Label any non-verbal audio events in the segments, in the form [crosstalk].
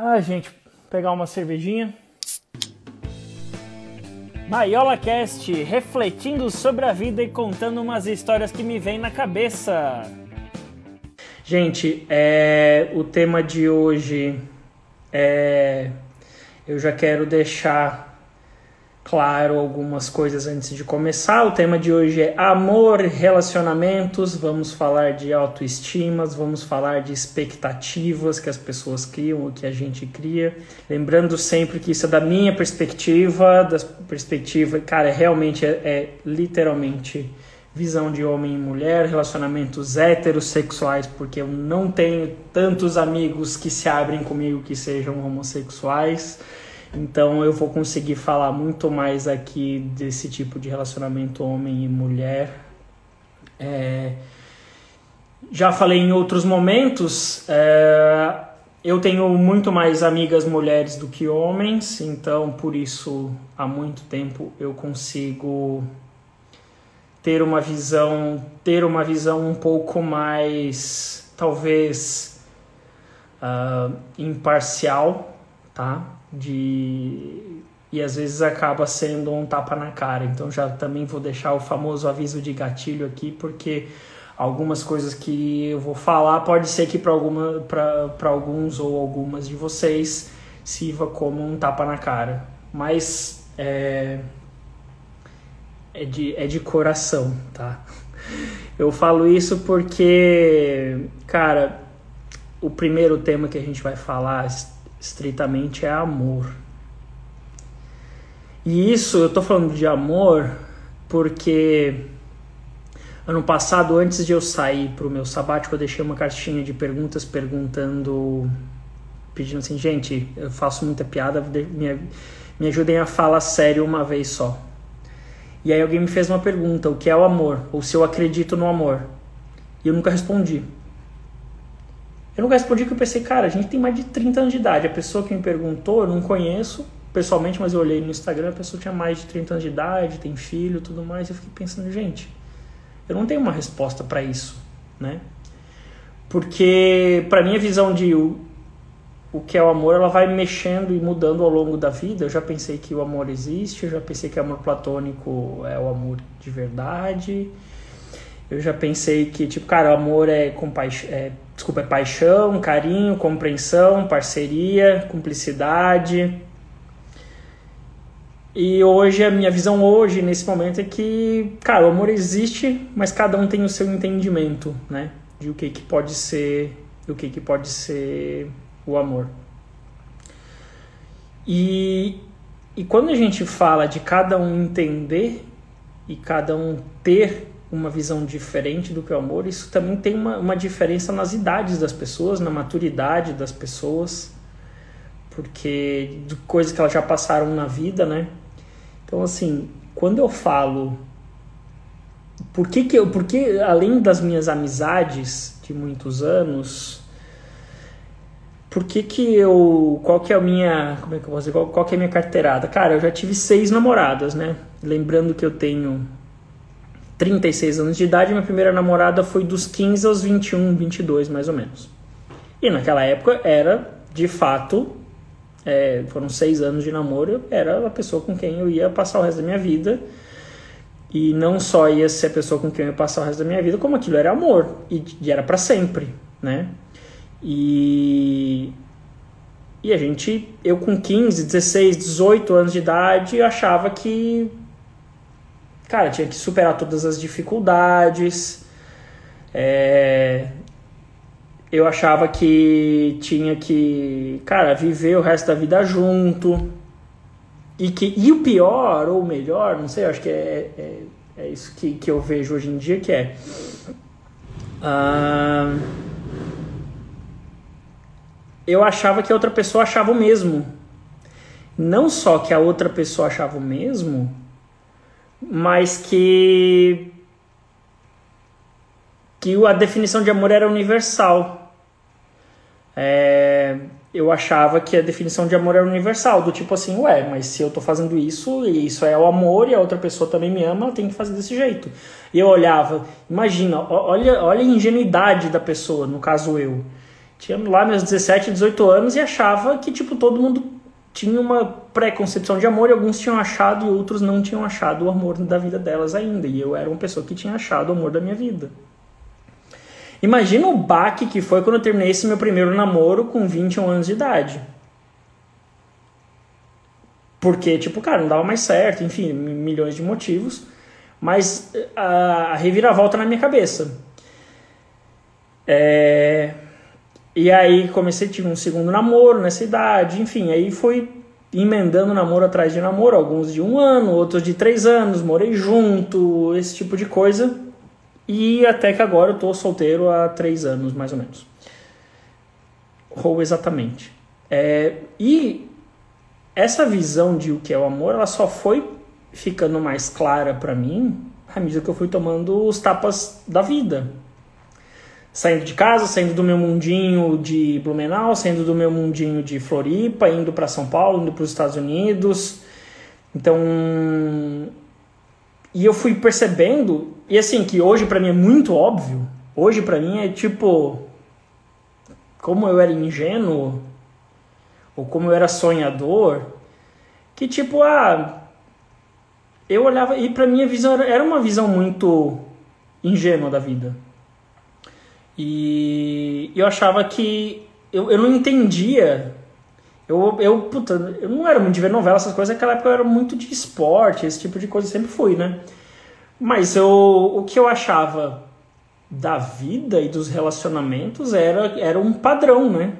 Ah, gente, pegar uma cervejinha. Maiola Cast, refletindo sobre a vida e contando umas histórias que me vêm na cabeça. Gente, é, o tema de hoje é. Eu já quero deixar claro algumas coisas antes de começar. O tema de hoje é amor, relacionamentos. Vamos falar de autoestimas, vamos falar de expectativas que as pessoas criam, o que a gente cria. Lembrando sempre que isso é da minha perspectiva, da perspectiva, cara, realmente é, é literalmente visão de homem e mulher, relacionamentos heterossexuais, porque eu não tenho tantos amigos que se abrem comigo que sejam homossexuais. Então eu vou conseguir falar muito mais aqui desse tipo de relacionamento homem e mulher. É... Já falei em outros momentos, é... eu tenho muito mais amigas mulheres do que homens, então por isso há muito tempo eu consigo ter uma visão, ter uma visão um pouco mais, talvez, uh, imparcial, tá? De e às vezes acaba sendo um tapa na cara. Então já também vou deixar o famoso aviso de gatilho aqui, porque algumas coisas que eu vou falar pode ser que para alguma para alguns ou algumas de vocês sirva como um tapa na cara. Mas é, é de, é de coração, tá? Eu falo isso porque, cara, o primeiro tema que a gente vai falar estritamente é amor. E isso eu tô falando de amor porque ano passado, antes de eu sair pro meu sabático, eu deixei uma caixinha de perguntas perguntando, pedindo assim, gente, eu faço muita piada, me, me ajudem a falar sério uma vez só. E aí alguém me fez uma pergunta, o que é o amor? Ou se eu acredito no amor. E eu nunca respondi. Eu nunca respondi que eu pensei, cara, a gente tem mais de 30 anos de idade. A pessoa que me perguntou, eu não conheço pessoalmente, mas eu olhei no Instagram, a pessoa tinha mais de 30 anos de idade, tem filho, tudo mais. Eu fiquei pensando, gente, eu não tenho uma resposta para isso, né? Porque para mim a visão de o, o que é o amor, ela vai mexendo e mudando ao longo da vida. Eu já pensei que o amor existe, eu já pensei que o amor platônico é o amor de verdade. Eu já pensei que, tipo, cara, o amor é, compaixão, é desculpa, é paixão, carinho, compreensão, parceria, cumplicidade. E hoje, a minha visão hoje, nesse momento, é que, cara, o amor existe, mas cada um tem o seu entendimento, né? De o que, que pode ser, o que, que pode ser o amor. E, e quando a gente fala de cada um entender e cada um ter uma visão diferente do que o amor, isso também tem uma, uma diferença nas idades das pessoas, na maturidade das pessoas, porque de coisas que elas já passaram na vida, né? Então, assim, quando eu falo. Por que, que eu. Porque além das minhas amizades de muitos anos. Por que, que eu. Qual que é a minha. Como é que eu vou dizer? Qual, qual que é a minha carteirada? Cara, eu já tive seis namoradas, né? Lembrando que eu tenho 36 anos de idade, minha primeira namorada foi dos 15 aos 21, 22 mais ou menos. E naquela época era, de fato, é, foram seis anos de namoro, era a pessoa com quem eu ia passar o resto da minha vida. E não só ia ser a pessoa com quem eu ia passar o resto da minha vida, como aquilo era amor. E, e era para sempre, né? E, e a gente, eu com 15, 16, 18 anos de idade, achava que cara, tinha que superar todas as dificuldades. É, eu achava que tinha que, cara, viver o resto da vida junto. E, que, e o pior, ou o melhor, não sei, acho que é, é, é isso que, que eu vejo hoje em dia, que é... Eu achava que a outra pessoa achava o mesmo. Não só que a outra pessoa achava o mesmo, mas que que a definição de amor era universal. É, eu achava que a definição de amor era universal, do tipo assim, ué, mas se eu tô fazendo isso, e isso é o amor, e a outra pessoa também me ama, ela tem que fazer desse jeito. E eu olhava, imagina, olha, olha a ingenuidade da pessoa, no caso eu. tinha lá meus 17, 18 anos e achava que, tipo, todo mundo tinha uma pré-concepção de amor e alguns tinham achado e outros não tinham achado o amor da vida delas ainda. E eu era uma pessoa que tinha achado o amor da minha vida. Imagina o baque que foi quando eu terminei esse meu primeiro namoro com 21 anos de idade. Porque, tipo, cara, não dava mais certo, enfim, milhões de motivos. Mas a, a reviravolta na minha cabeça. É... E aí comecei, tive um segundo namoro nessa idade, enfim, aí foi emendando namoro atrás de namoro, alguns de um ano, outros de três anos, morei junto, esse tipo de coisa. E até que agora eu tô solteiro há três anos, mais ou menos. Ou exatamente. É, e essa visão de o que é o amor, ela só foi ficando mais clara para mim à medida que eu fui tomando os tapas da vida. Saindo de casa, saindo do meu mundinho de Blumenau, saindo do meu mundinho de Floripa, indo para São Paulo, indo para os Estados Unidos. Então, e eu fui percebendo, e assim, que hoje para mim é muito óbvio, hoje para mim é tipo, como eu era ingênuo, ou como eu era sonhador, que tipo, ah, eu olhava, e pra minha visão era, era uma visão muito ingênua da vida. E eu achava que eu, eu não entendia. Eu, eu, puta, eu não era muito de ver novela, essas coisas. Naquela época eu era muito de esporte, esse tipo de coisa sempre fui, né? Mas eu, o que eu achava da vida e dos relacionamentos era, era um padrão, né?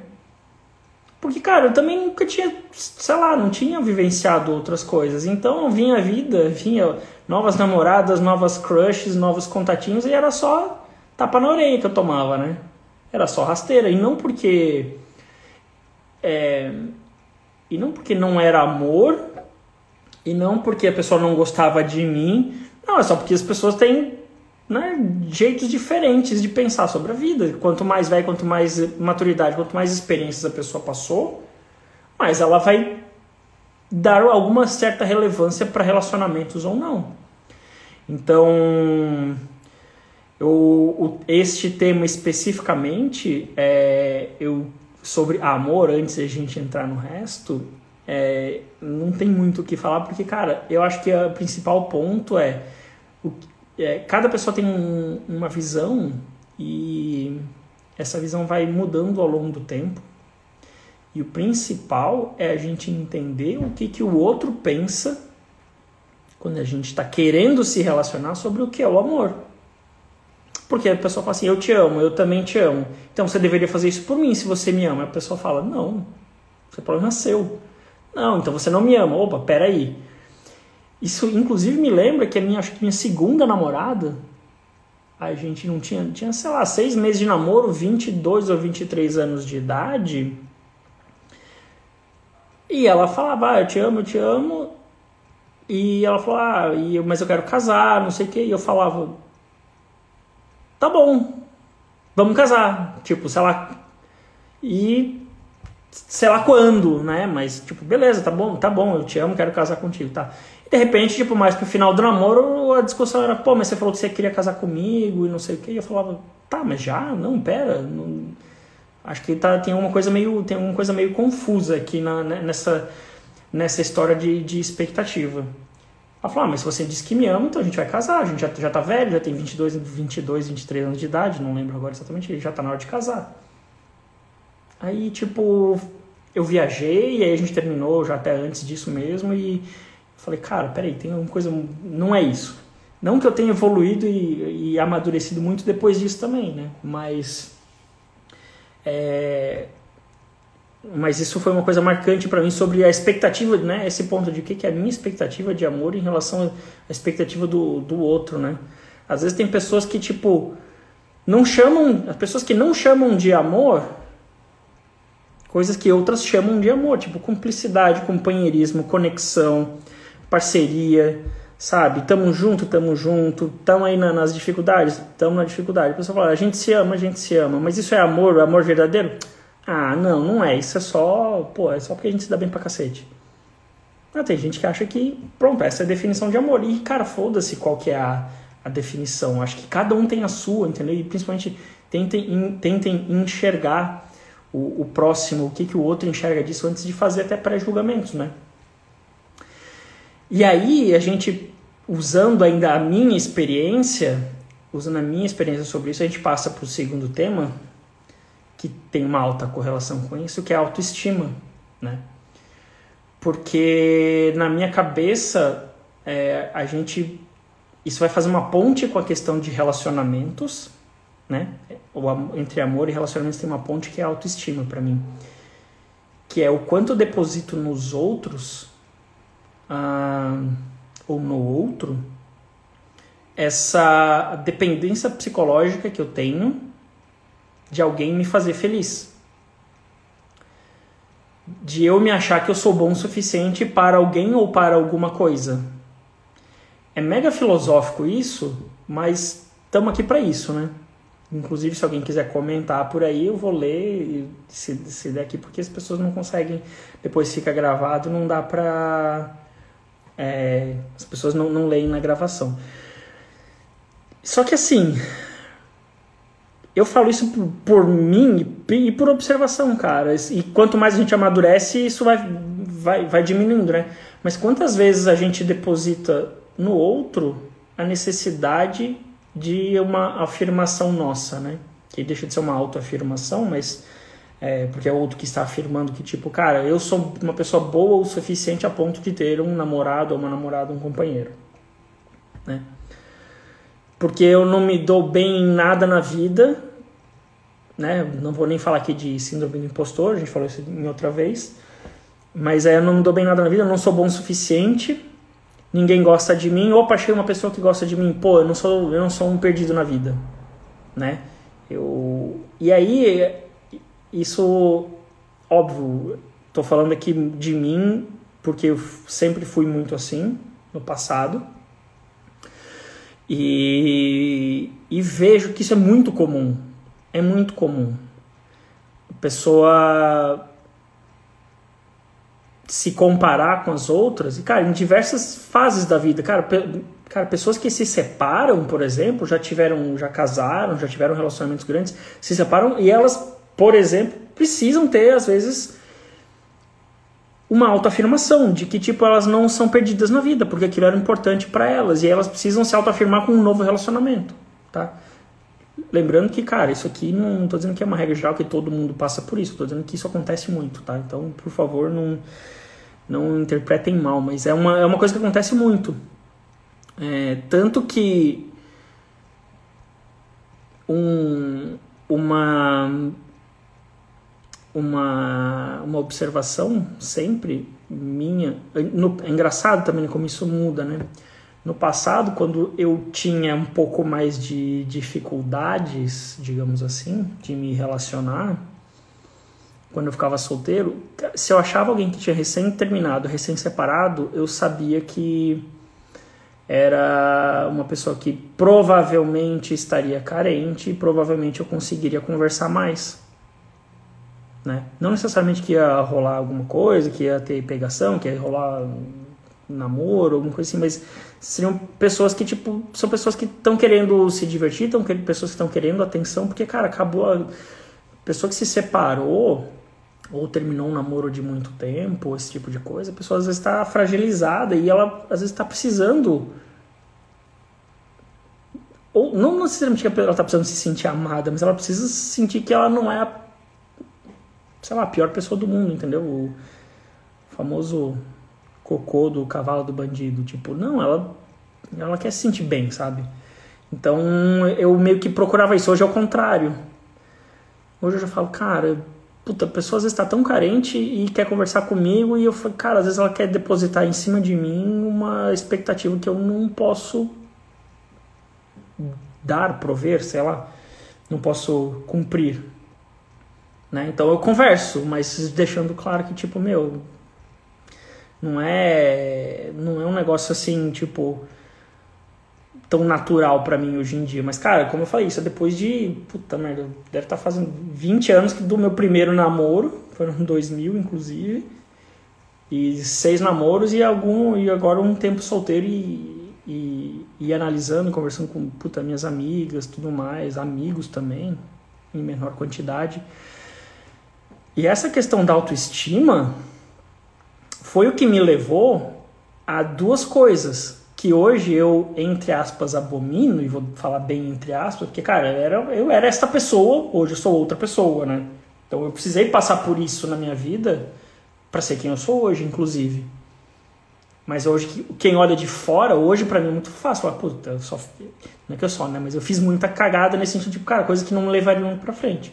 Porque, cara, eu também nunca tinha, sei lá, não tinha vivenciado outras coisas. Então vinha a vida, vinha novas namoradas, novas crushes, novos contatinhos e era só tapa na orelha que eu tomava, né? Era só rasteira. E não porque. É, e não porque não era amor, e não porque a pessoa não gostava de mim. Não, é só porque as pessoas têm né, jeitos diferentes de pensar sobre a vida. Quanto mais velho, quanto mais maturidade, quanto mais experiências a pessoa passou, mais ela vai dar alguma certa relevância para relacionamentos ou não. Então, eu, este tema especificamente, é, eu sobre amor, antes de a gente entrar no resto, é, não tem muito o que falar, porque, cara, eu acho que o principal ponto é o, é, cada pessoa tem um, uma visão e essa visão vai mudando ao longo do tempo. E o principal é a gente entender o que, que o outro pensa quando a gente está querendo se relacionar sobre o que é o amor. Porque a pessoa fala assim, eu te amo, eu também te amo. Então você deveria fazer isso por mim se você me ama. A pessoa fala, não, seu problema é seu. Não, então você não me ama. Opa, peraí. Isso, inclusive, me lembra que a minha, acho que minha segunda namorada, a gente não tinha, tinha, sei lá, seis meses de namoro, 22 ou 23 anos de idade. E ela falava, ah, eu te amo, eu te amo. E ela falou, ah, mas eu quero casar, não sei o quê. E eu falava, tá bom, vamos casar. Tipo, sei lá. E sei lá quando, né? Mas, tipo, beleza, tá bom, tá bom, eu te amo, quero casar contigo, tá. E de repente, tipo, mais pro final do namoro, a discussão era, pô, mas você falou que você queria casar comigo e não sei o que. E eu falava, tá, mas já? Não, pera. Não... Acho que tá, tem uma coisa meio, tem uma coisa meio confusa aqui na, né, nessa, nessa história de, de expectativa. Ela falou, ah, mas se você disse que me ama, então a gente vai casar, a gente já, já tá velho, já tem 22, 22, 23 anos de idade, não lembro agora exatamente, já tá na hora de casar. Aí, tipo, eu viajei, e aí a gente terminou já até antes disso mesmo, e falei, cara, peraí, tem uma coisa, não é isso. Não que eu tenha evoluído e, e amadurecido muito depois disso também, né? Mas é, mas isso foi uma coisa marcante para mim sobre a expectativa, né? Esse ponto de o que é a minha expectativa de amor em relação à expectativa do, do outro, né? Às vezes tem pessoas que, tipo, não chamam... As pessoas que não chamam de amor coisas que outras chamam de amor, tipo cumplicidade, companheirismo, conexão, parceria, sabe? Tamo junto, tamo junto, tamo aí na, nas dificuldades, tamo na dificuldade. A pessoa fala, a gente se ama, a gente se ama, mas isso é amor, amor verdadeiro? Ah, não, não é. Isso é só, pô, é só porque a gente se dá bem pra cacete. Ah, tem gente que acha que, pronto, essa é a definição de amor. E, cara, foda-se qual que é a, a definição. Acho que cada um tem a sua, entendeu? E principalmente tentem, tentem enxergar o, o próximo, o que, que o outro enxerga disso antes de fazer até pré-julgamentos, né? E aí a gente, usando ainda a minha experiência, usando a minha experiência sobre isso, a gente passa para o segundo tema, que tem uma alta correlação com isso, que é a autoestima, né? Porque na minha cabeça, é, a gente. Isso vai fazer uma ponte com a questão de relacionamentos, né? O, entre amor e relacionamentos tem uma ponte que é a autoestima para mim. Que é o quanto eu deposito nos outros ah, ou no outro essa dependência psicológica que eu tenho de alguém me fazer feliz. De eu me achar que eu sou bom o suficiente para alguém ou para alguma coisa. É mega filosófico isso, mas estamos aqui para isso, né? Inclusive, se alguém quiser comentar por aí, eu vou ler se, se der aqui, porque as pessoas não conseguem. Depois fica gravado, não dá pra. É, as pessoas não, não leem na gravação. Só que assim, eu falo isso por, por, mim e por observação, cara. E quanto mais a gente amadurece, isso vai, vai, vai diminuindo, né? Mas quantas vezes a gente deposita no outro a necessidade de uma afirmação nossa, né? Que deixa de ser uma autoafirmação, mas é, porque é outro que está afirmando que, tipo, cara, eu sou uma pessoa boa o suficiente a ponto de ter um namorado ou uma namorada, um companheiro, né? Porque eu não me dou bem em nada na vida, né? Não vou nem falar aqui de síndrome do impostor, a gente falou isso em outra vez, mas é, eu não dou bem em nada na vida, eu não sou bom o suficiente ninguém gosta de mim, opa, achei uma pessoa que gosta de mim, pô, eu não sou, eu não sou um perdido na vida, né? Eu, e aí, isso, óbvio, tô falando aqui de mim, porque eu sempre fui muito assim no passado, e, e vejo que isso é muito comum, é muito comum. A pessoa se comparar com as outras, e cara, em diversas fases da vida, cara, pe cara, pessoas que se separam, por exemplo, já tiveram, já casaram, já tiveram relacionamentos grandes, se separam e elas, por exemplo, precisam ter às vezes uma autoafirmação de que tipo elas não são perdidas na vida, porque aquilo era importante para elas e elas precisam se autoafirmar com um novo relacionamento, tá? Lembrando que, cara, isso aqui não estou dizendo que é uma regra geral que todo mundo passa por isso, estou dizendo que isso acontece muito, tá? Então, por favor, não não interpretem mal, mas é uma, é uma coisa que acontece muito. É, tanto que um, uma, uma, uma observação sempre minha. No, é engraçado também como isso muda, né? No passado, quando eu tinha um pouco mais de dificuldades, digamos assim, de me relacionar, quando eu ficava solteiro, se eu achava alguém que tinha recém terminado, recém separado, eu sabia que era uma pessoa que provavelmente estaria carente e provavelmente eu conseguiria conversar mais. Né? Não necessariamente que ia rolar alguma coisa, que ia ter pegação, que ia rolar namoro, alguma coisa assim, mas seriam pessoas que, tipo, são pessoas que estão querendo se divertir, estão pessoas que estão querendo atenção, porque, cara, acabou a pessoa que se separou, ou terminou um namoro de muito tempo, esse tipo de coisa, a pessoa às vezes está fragilizada e ela às vezes está precisando. Ou não necessariamente que ela está precisando se sentir amada, mas ela precisa sentir que ela não é a, sei lá, a pior pessoa do mundo, entendeu? O famoso cocô do cavalo do bandido. Tipo, não, ela, ela quer se sentir bem, sabe? Então eu meio que procurava isso. Hoje é o contrário. Hoje eu já falo, cara, puta, a pessoa às vezes está tão carente e quer conversar comigo e eu falo, cara, às vezes ela quer depositar em cima de mim uma expectativa que eu não posso dar, prover, sei lá, não posso cumprir. Né? Então eu converso, mas deixando claro que, tipo, meu, não é, não é um negócio assim, tipo, tão natural para mim hoje em dia. Mas, cara, como eu falei, isso é depois de. Puta merda, deve estar tá fazendo 20 anos do meu primeiro namoro, foram [laughs] 2000 inclusive. E seis namoros e algum e agora um tempo solteiro e, e, e analisando, conversando com puta, minhas amigas, tudo mais, amigos também, em menor quantidade. E essa questão da autoestima foi o que me levou a duas coisas que hoje eu, entre aspas, abomino, e vou falar bem entre aspas, porque, cara, eu era, eu era esta pessoa, hoje eu sou outra pessoa, né? Então eu precisei passar por isso na minha vida para ser quem eu sou hoje, inclusive. Mas hoje, quem olha de fora, hoje para mim é muito fácil. Falar, puta, eu só. Não é que eu só, né? Mas eu fiz muita cagada nesse sentido, tipo, cara, coisa que não me levaria muito pra frente.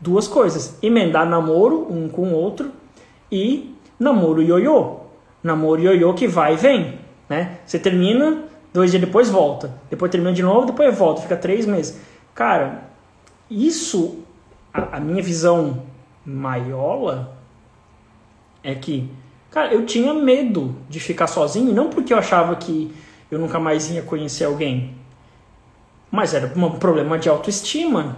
Duas coisas: emendar namoro um com o outro e namoro ioiô. Namoro ioiô que vai e vem, né? Você termina, dois dias depois volta. Depois termina de novo, depois volta. Fica três meses. Cara, isso, a, a minha visão maiola é que Cara, eu tinha medo de ficar sozinho, não porque eu achava que eu nunca mais ia conhecer alguém, mas era um problema de autoestima.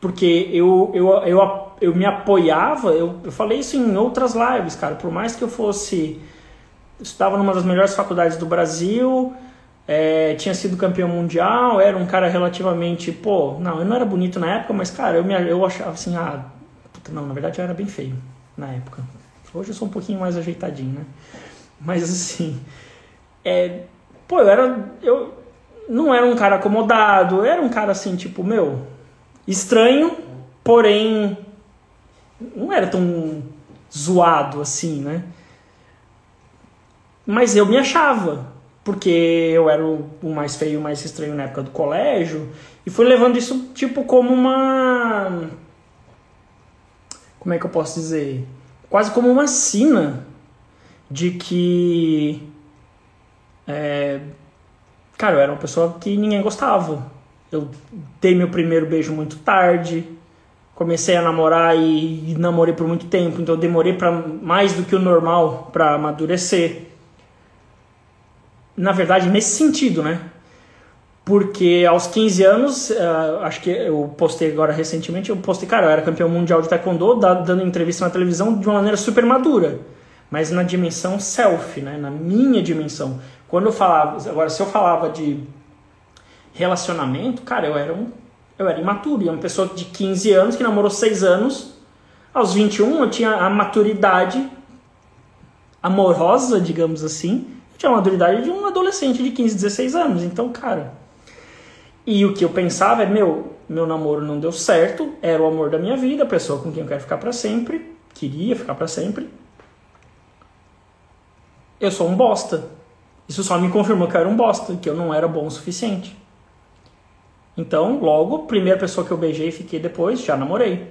Porque eu, eu, eu, eu me apoiava, eu, eu falei isso em outras lives, cara. Por mais que eu fosse. Eu estava numa das melhores faculdades do Brasil, é, tinha sido campeão mundial, era um cara relativamente. Pô, não, eu não era bonito na época, mas, cara, eu, me, eu achava assim, ah. Puta, não, na verdade eu era bem feio na época. Hoje eu sou um pouquinho mais ajeitadinho, né? Mas assim, é, pô, eu era, eu não era um cara acomodado, eu era um cara assim, tipo, meu, estranho, porém não era tão zoado assim, né? Mas eu me achava, porque eu era o, mais feio, o mais estranho na época do colégio, e fui levando isso tipo como uma como é que eu posso dizer? quase como uma sina de que. É, cara, eu era uma pessoa que ninguém gostava. Eu dei meu primeiro beijo muito tarde, comecei a namorar e, e namorei por muito tempo, então eu demorei para mais do que o normal para amadurecer. Na verdade, nesse sentido, né? porque aos 15 anos, uh, acho que eu postei agora recentemente, eu postei, cara, eu era campeão mundial de taekwondo, dando entrevista na televisão de uma maneira super madura, mas na dimensão self, né, na minha dimensão. Quando eu falava, agora se eu falava de relacionamento, cara, eu era um eu era imaturo, e uma pessoa de 15 anos que namorou 6 anos, aos 21 eu tinha a maturidade amorosa, digamos assim, eu tinha a maturidade de um adolescente de 15, 16 anos. Então, cara, e o que eu pensava é, meu, meu namoro não deu certo, era o amor da minha vida, a pessoa com quem eu quero ficar para sempre, queria ficar para sempre. Eu sou um bosta. Isso só me confirmou que eu era um bosta, que eu não era bom o suficiente. Então, logo, primeira pessoa que eu beijei e fiquei depois, já namorei.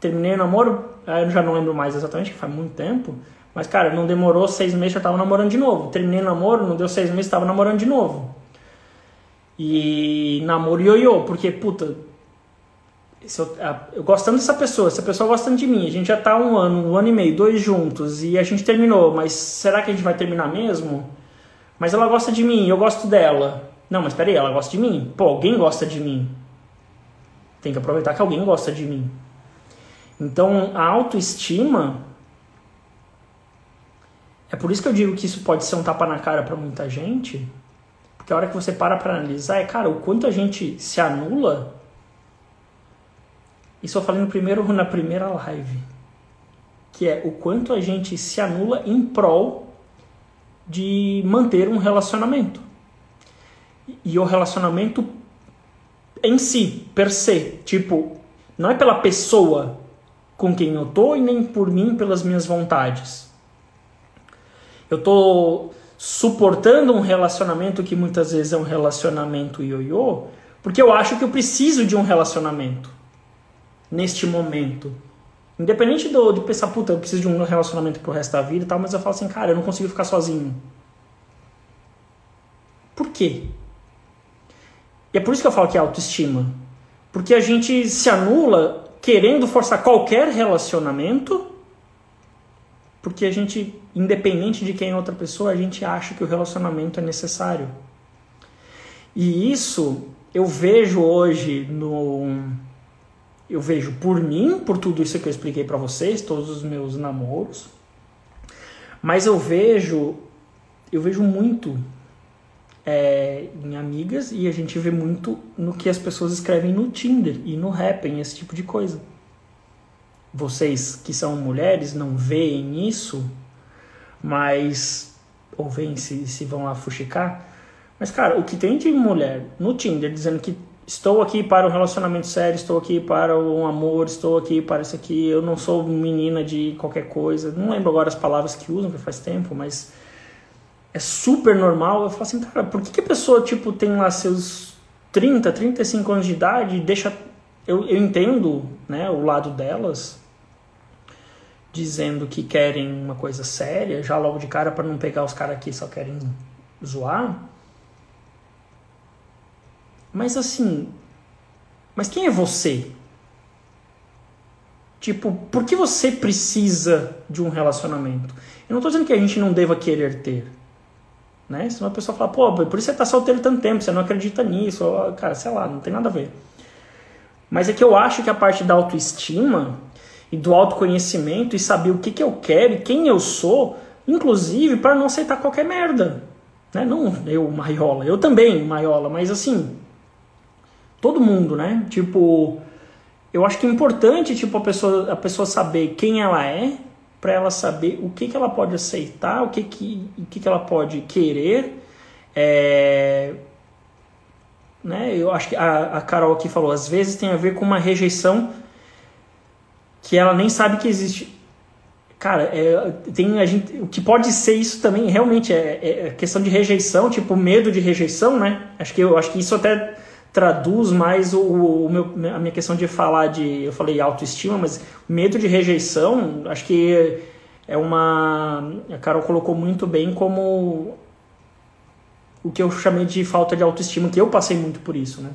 Terminei o namoro, eu já não lembro mais exatamente, que faz muito tempo, mas cara, não demorou seis meses, já tava namorando de novo. Terminei o namoro, não deu seis meses, tava namorando de novo. E namoro ioiô, porque, puta, eu, eu gostando dessa pessoa, essa pessoa gostando de mim, a gente já tá um ano, um ano e meio, dois juntos, e a gente terminou, mas será que a gente vai terminar mesmo? Mas ela gosta de mim, eu gosto dela. Não, mas peraí, ela gosta de mim? Pô, alguém gosta de mim. Tem que aproveitar que alguém gosta de mim. Então, a autoestima. É por isso que eu digo que isso pode ser um tapa na cara para muita gente porque a hora que você para para analisar é, cara, o quanto a gente se anula. Isso eu falei no primeiro, [laughs] na primeira live. Que é o quanto a gente se anula em prol de manter um relacionamento. E o relacionamento em si, per se. Tipo, não é pela pessoa com quem eu tô e nem por mim pelas minhas vontades. Eu tô suportando um relacionamento que muitas vezes é um relacionamento ioiô, porque eu acho que eu preciso de um relacionamento neste momento. Independente do, de pensar, puta, eu preciso de um relacionamento pro resto da vida e tal, mas eu falo assim, cara, eu não consigo ficar sozinho. Por quê? E é por isso que eu falo que é autoestima. Porque a gente se anula querendo forçar qualquer relacionamento porque a gente, independente de quem é outra pessoa, a gente acha que o relacionamento é necessário. E isso eu vejo hoje no eu vejo por mim, por tudo isso que eu expliquei para vocês, todos os meus namoros. Mas eu vejo eu vejo muito é, em amigas e a gente vê muito no que as pessoas escrevem no Tinder e no Happn, esse tipo de coisa vocês que são mulheres não veem isso, mas. Ou veem se, se vão lá fuxicar. Mas, cara, o que tem de mulher no Tinder dizendo que estou aqui para um relacionamento sério, estou aqui para um amor, estou aqui para isso aqui, eu não sou menina de qualquer coisa. Não lembro agora as palavras que usam, que faz tempo, mas é super normal. Eu falo assim, cara, por que, que a pessoa, tipo, tem lá seus 30, 35 anos de idade e deixa. Eu, eu entendo né, o lado delas, dizendo que querem uma coisa séria, já logo de cara, para não pegar os caras que só querem zoar. Mas assim, mas quem é você? Tipo, por que você precisa de um relacionamento? Eu não estou dizendo que a gente não deva querer ter. Né? Se uma pessoa fala, pô, por isso você tá solteiro tanto tempo, você não acredita nisso, cara, sei lá, não tem nada a ver. Mas é que eu acho que a parte da autoestima e do autoconhecimento e saber o que, que eu quero e quem eu sou, inclusive para não aceitar qualquer merda. Né? Não eu, Maiola, eu também, Maiola, mas assim, todo mundo, né? Tipo, eu acho que é importante tipo, a, pessoa, a pessoa saber quem ela é, para ela saber o que, que ela pode aceitar, o que, que, o que, que ela pode querer. É, né? Eu acho que a, a Carol aqui falou, às vezes tem a ver com uma rejeição que ela nem sabe que existe. Cara, é, tem a gente, o que pode ser isso também realmente é, é, é questão de rejeição, tipo medo de rejeição, né? Acho que eu acho que isso até traduz mais o, o meu, a minha questão de falar de. Eu falei autoestima, mas medo de rejeição, acho que é uma. A Carol colocou muito bem como o que eu chamei de falta de autoestima, que eu passei muito por isso, né?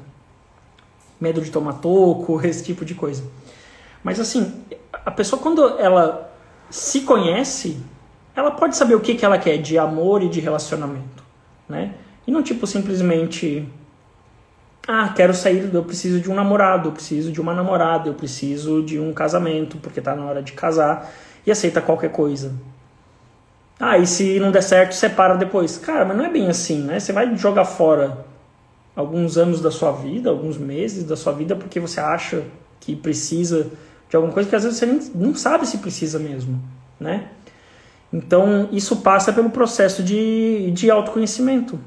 Medo de tomar toco, [laughs] esse tipo de coisa. Mas assim, a pessoa quando ela se conhece, ela pode saber o que, que ela quer de amor e de relacionamento, né? E não tipo simplesmente ah, quero sair, eu preciso de um namorado, eu preciso de uma namorada, eu preciso de um casamento, porque está na hora de casar, e aceita qualquer coisa. Ah, e se não der certo, separa depois. Cara, mas não é bem assim, né? Você vai jogar fora alguns anos da sua vida, alguns meses da sua vida, porque você acha que precisa de alguma coisa que às vezes você nem, não sabe se precisa mesmo, né? Então, isso passa pelo processo de, de autoconhecimento.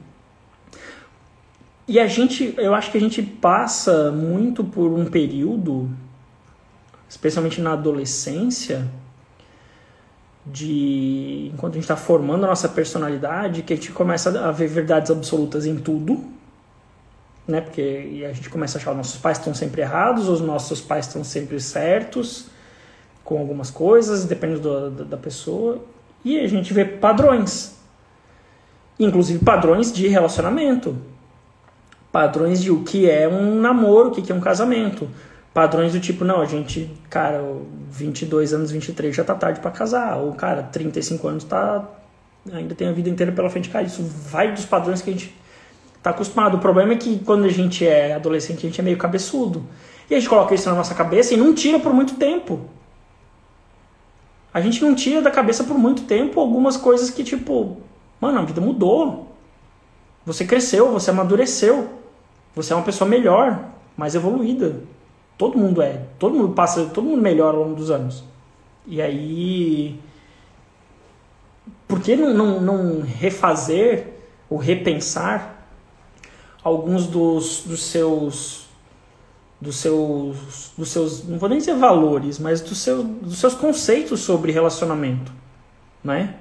E a gente, eu acho que a gente passa muito por um período, especialmente na adolescência, de enquanto a gente está formando a nossa personalidade, que a gente começa a ver verdades absolutas em tudo, né? Porque a gente começa a achar que nossos pais estão sempre errados, os nossos pais estão sempre certos com algumas coisas, dependendo do, da pessoa, e a gente vê padrões, inclusive padrões de relacionamento padrões de o que é um namoro, o que é um casamento. Padrões do tipo, não, a gente, cara, 22 anos, 23 já tá tarde para casar. Ou, cara, 35 anos tá ainda tem a vida inteira pela frente. Cara, isso vai dos padrões que a gente tá acostumado. O problema é que quando a gente é adolescente, a gente é meio cabeçudo. E a gente coloca isso na nossa cabeça e não tira por muito tempo. A gente não tira da cabeça por muito tempo algumas coisas que, tipo, mano, a vida mudou. Você cresceu, você amadureceu. Você é uma pessoa melhor, mais evoluída. Todo mundo é. Todo mundo passa, todo mundo melhora ao longo dos anos. E aí. Por que não, não, não refazer ou repensar alguns dos, dos seus. Dos seus, dos seus. Não vou nem dizer valores, mas dos, seu, dos seus conceitos sobre relacionamento. Né?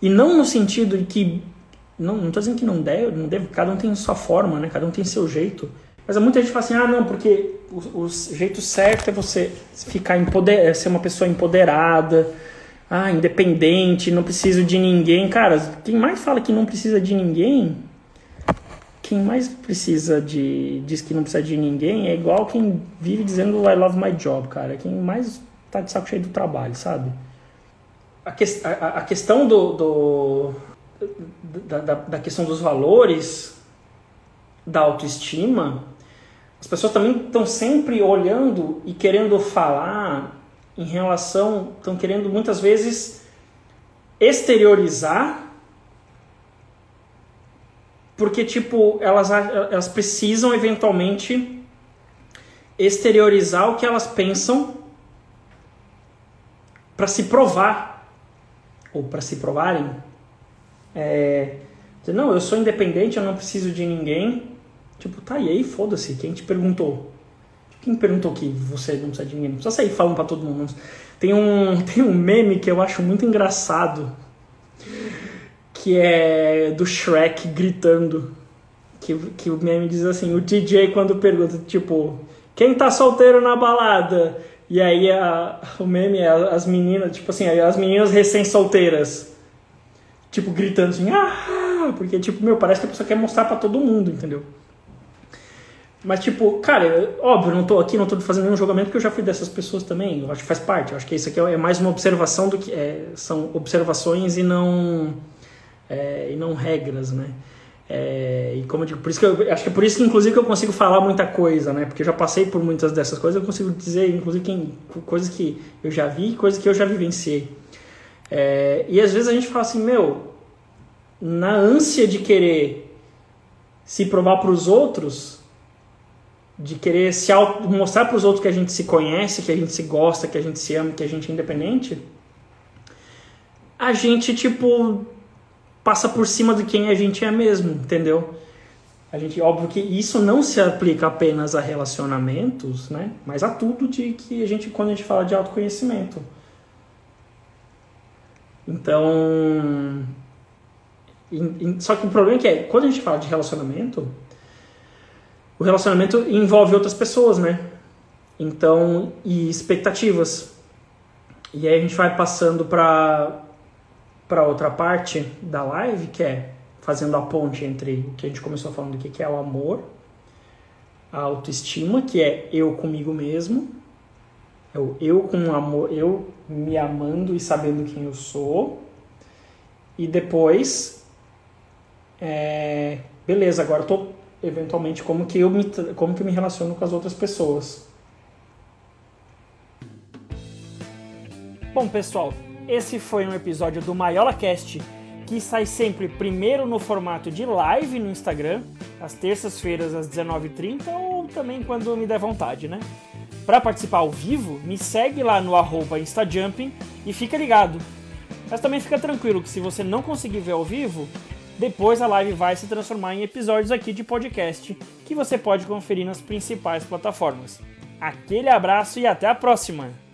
E não no sentido de que não, tô dizendo que não deve, não deve, cada um tem sua forma, né? Cada um tem seu jeito. Mas muita gente fala assim, ah, não, porque o, o jeito certo é você ficar empoder, é ser uma pessoa empoderada, ah, independente, não preciso de ninguém. Cara, quem mais fala que não precisa de ninguém, quem mais precisa de. diz que não precisa de ninguém é igual quem vive dizendo I love my job, cara. Quem mais tá de saco cheio do trabalho, sabe? A, que, a, a questão do, do da, da, da questão dos valores, da autoestima, as pessoas também estão sempre olhando e querendo falar em relação, estão querendo muitas vezes exteriorizar, porque tipo elas elas precisam eventualmente exteriorizar o que elas pensam para se provar, ou para se provarem, é, não, eu sou independente, eu não preciso de ninguém. Tipo, tá, e aí foda-se, quem te perguntou? Quem perguntou que você não precisa de ninguém? Não precisa sair falando para todo mundo. Tem um, [laughs] tem um meme que eu acho muito engraçado, que é do Shrek gritando. Que, que o meme diz assim, o DJ quando pergunta, tipo, quem tá solteiro na balada? E aí a, o meme é as meninas, tipo assim, as meninas recém-solteiras, tipo, gritando assim, ah! Porque, tipo, meu, parece que a pessoa quer mostrar para todo mundo, entendeu? Mas, tipo, cara, óbvio, não tô aqui, não tô fazendo nenhum julgamento, porque eu já fui dessas pessoas também. Eu acho que faz parte. Eu acho que isso aqui é mais uma observação do que. É, são observações e não. É, e não regras, né? É, e como eu digo, por isso que eu acho que é por isso que inclusive que eu consigo falar muita coisa, né? Porque eu já passei por muitas dessas coisas, eu consigo dizer, inclusive, quem, coisas que eu já vi, coisas que eu já vivenciei. É, e às vezes a gente fala assim, meu, na ânsia de querer se provar para os outros, de querer se mostrar para os outros que a gente se conhece, que a gente se gosta, que a gente se ama, que a gente é independente, a gente tipo passa por cima de quem a gente é mesmo, entendeu? A gente, óbvio que isso não se aplica apenas a relacionamentos, né? Mas a tudo de que a gente, quando a gente fala de autoconhecimento. Então. Só que o problema é que é, quando a gente fala de relacionamento, o relacionamento envolve outras pessoas, né? Então, e expectativas. E aí a gente vai passando para para outra parte da live, que é fazendo a ponte entre o que a gente começou falando aqui, que é o amor, a autoestima, que é eu comigo mesmo, é o eu com amor, eu me amando e sabendo quem eu sou, e depois, é, beleza, agora tô eventualmente como que eu me como que eu me relaciono com as outras pessoas. Bom, pessoal, esse foi um episódio do Maiola Cast que sai sempre primeiro no formato de live no Instagram, às terças-feiras às 19h30 ou também quando me der vontade, né? Para participar ao vivo, me segue lá no Instajumping e fica ligado. Mas também fica tranquilo que se você não conseguir ver ao vivo, depois a live vai se transformar em episódios aqui de podcast que você pode conferir nas principais plataformas. Aquele abraço e até a próxima!